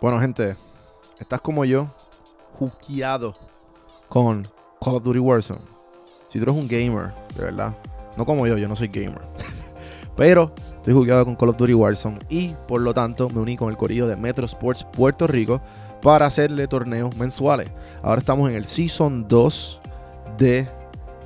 Bueno, gente, estás como yo, juqueado con Call of Duty Warzone. Si tú eres un gamer, de verdad, no como yo, yo no soy gamer. Pero estoy jugueado con Call of Duty Warzone y por lo tanto me uní con el corillo de Metro Sports Puerto Rico para hacerle torneos mensuales. Ahora estamos en el Season 2 de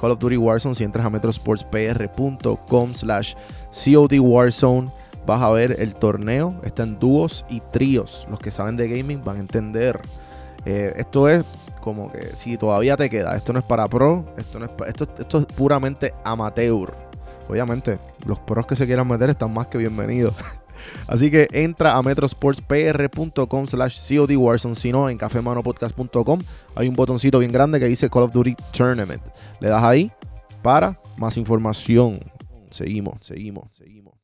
Call of Duty Warzone. Si entras a metrosportspr.com slash COD Warzone, vas a ver el torneo. Está en dúos y tríos. Los que saben de gaming van a entender. Eh, esto es como que si todavía te queda, esto no es para pro, esto, no es esto, esto es puramente amateur. Obviamente, los pros que se quieran meter están más que bienvenidos. Así que entra a metrosportspr.com slash COD Warzone, si no, en cafemanopodcast.com hay un botoncito bien grande que dice Call of Duty Tournament. Le das ahí para más información. Seguimos, seguimos, seguimos.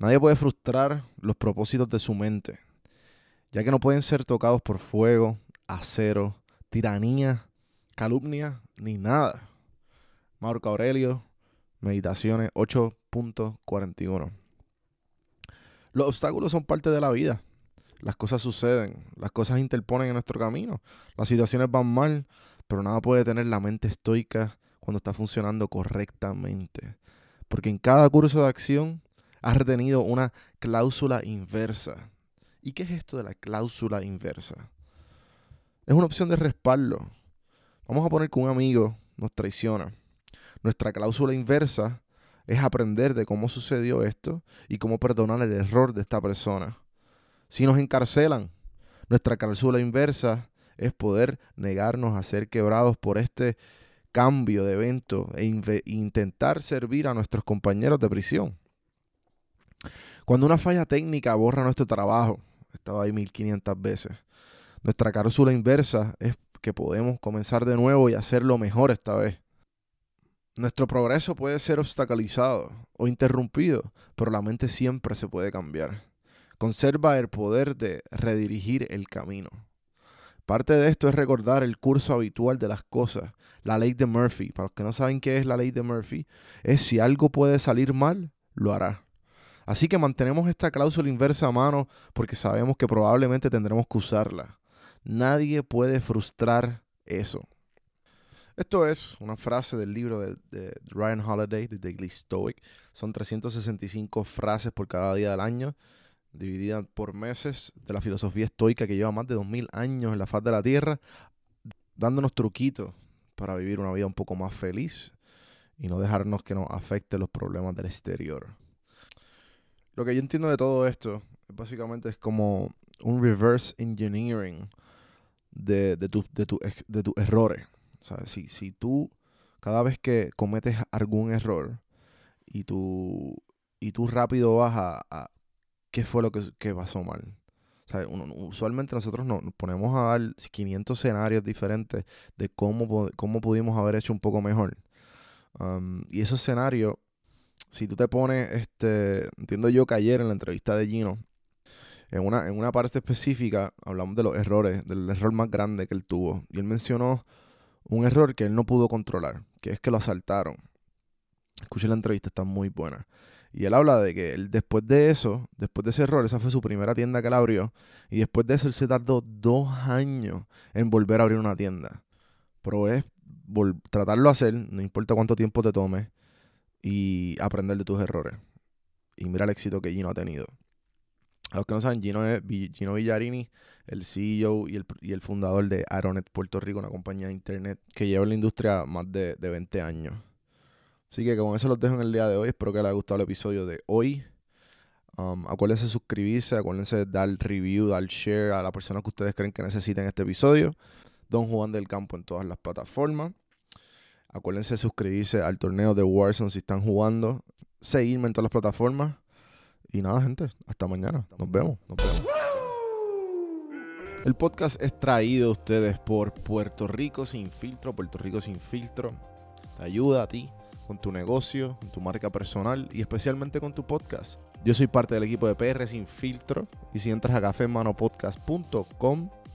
Nadie puede frustrar los propósitos de su mente, ya que no pueden ser tocados por fuego, acero, tiranía, calumnia, ni nada. Marco Aurelio, Meditaciones 8.41. Los obstáculos son parte de la vida. Las cosas suceden, las cosas interponen en nuestro camino, las situaciones van mal, pero nada puede tener la mente estoica cuando está funcionando correctamente. Porque en cada curso de acción has retenido una cláusula inversa. ¿Y qué es esto de la cláusula inversa? Es una opción de respaldo. Vamos a poner que un amigo nos traiciona. Nuestra cláusula inversa es aprender de cómo sucedió esto y cómo perdonar el error de esta persona. Si nos encarcelan, nuestra cláusula inversa es poder negarnos a ser quebrados por este cambio de evento e intentar servir a nuestros compañeros de prisión. Cuando una falla técnica borra nuestro trabajo, he estado ahí 1500 veces, nuestra cláusula inversa es que podemos comenzar de nuevo y hacerlo mejor esta vez. Nuestro progreso puede ser obstaculizado o interrumpido, pero la mente siempre se puede cambiar. Conserva el poder de redirigir el camino. Parte de esto es recordar el curso habitual de las cosas, la ley de Murphy. Para los que no saben qué es la ley de Murphy, es si algo puede salir mal, lo hará. Así que mantenemos esta cláusula inversa a mano porque sabemos que probablemente tendremos que usarla. Nadie puede frustrar eso. Esto es una frase del libro de, Ryan Holiday, The Daily Stoic. Son 365 frases por cada día del año, divididas por meses de la filosofía estoica que lleva más de 2000 años en la faz de la tierra, dándonos truquitos para vivir una vida un poco más feliz y no dejarnos que nos afecte los problemas del exterior. Lo que yo entiendo de todo esto básicamente es como un reverse engineering de, de tus errores. O sea, si, si tú, cada vez que cometes algún error y tú, y tú rápido vas a, qué fue lo que, pasó mal. O sea, usualmente nosotros nos, ponemos a dar 500 escenarios diferentes de cómo, cómo pudimos haber hecho un poco mejor. Um, y esos escenarios, si tú te pones, este, entiendo yo que ayer en la entrevista de Gino, en una, en una parte específica hablamos de los errores, del error más grande que él tuvo. Y él mencionó un error que él no pudo controlar, que es que lo asaltaron. Escuché la entrevista, está muy buena. Y él habla de que él, después de eso, después de ese error, esa fue su primera tienda que él abrió. Y después de eso, él se tardó dos años en volver a abrir una tienda. Pero es tratarlo a hacer, no importa cuánto tiempo te tome, y aprender de tus errores. Y mira el éxito que Gino ha tenido. A los que no saben, Gino, es Gino Villarini, el CEO y el, y el fundador de Aeronet Puerto Rico, una compañía de internet que lleva en la industria más de, de 20 años. Así que con eso los dejo en el día de hoy. Espero que les haya gustado el episodio de hoy. Um, acuérdense de suscribirse, acuérdense de dar review, dar share a la persona que ustedes creen que necesiten este episodio. Don Juan del Campo en todas las plataformas. Acuérdense de suscribirse al torneo de Warzone si están jugando. Seguirme en todas las plataformas. Y nada, gente, hasta mañana. Nos vemos, nos vemos. El podcast es traído a ustedes por Puerto Rico Sin Filtro. Puerto Rico Sin Filtro te ayuda a ti con tu negocio, con tu marca personal y especialmente con tu podcast. Yo soy parte del equipo de PR Sin Filtro y si entras a cafemanopodcast.com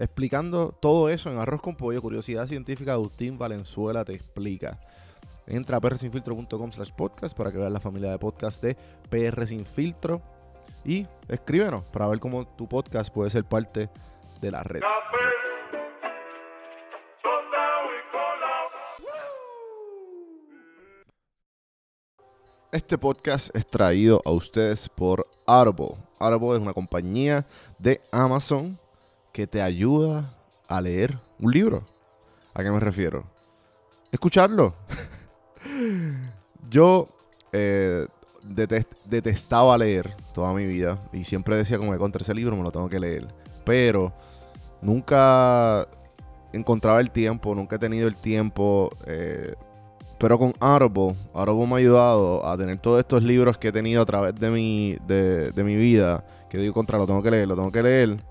Explicando todo eso en Arroz con Pollo, Curiosidad Científica, Agustín Valenzuela te explica. Entra a prsinfiltro.com slash podcast para que veas la familia de podcast de PR Sin Filtro y escríbenos para ver cómo tu podcast puede ser parte de la red. Este podcast es traído a ustedes por Audible. Audible es una compañía de Amazon que te ayuda a leer un libro. ¿A qué me refiero? Escucharlo. Yo eh, detestaba leer toda mi vida y siempre decía como que contra ese libro me lo tengo que leer. Pero nunca encontraba el tiempo, nunca he tenido el tiempo. Eh, pero con Audible, Audible me ha ayudado a tener todos estos libros que he tenido a través de mi, de, de mi vida. Que digo, contra, lo tengo que leer, lo tengo que leer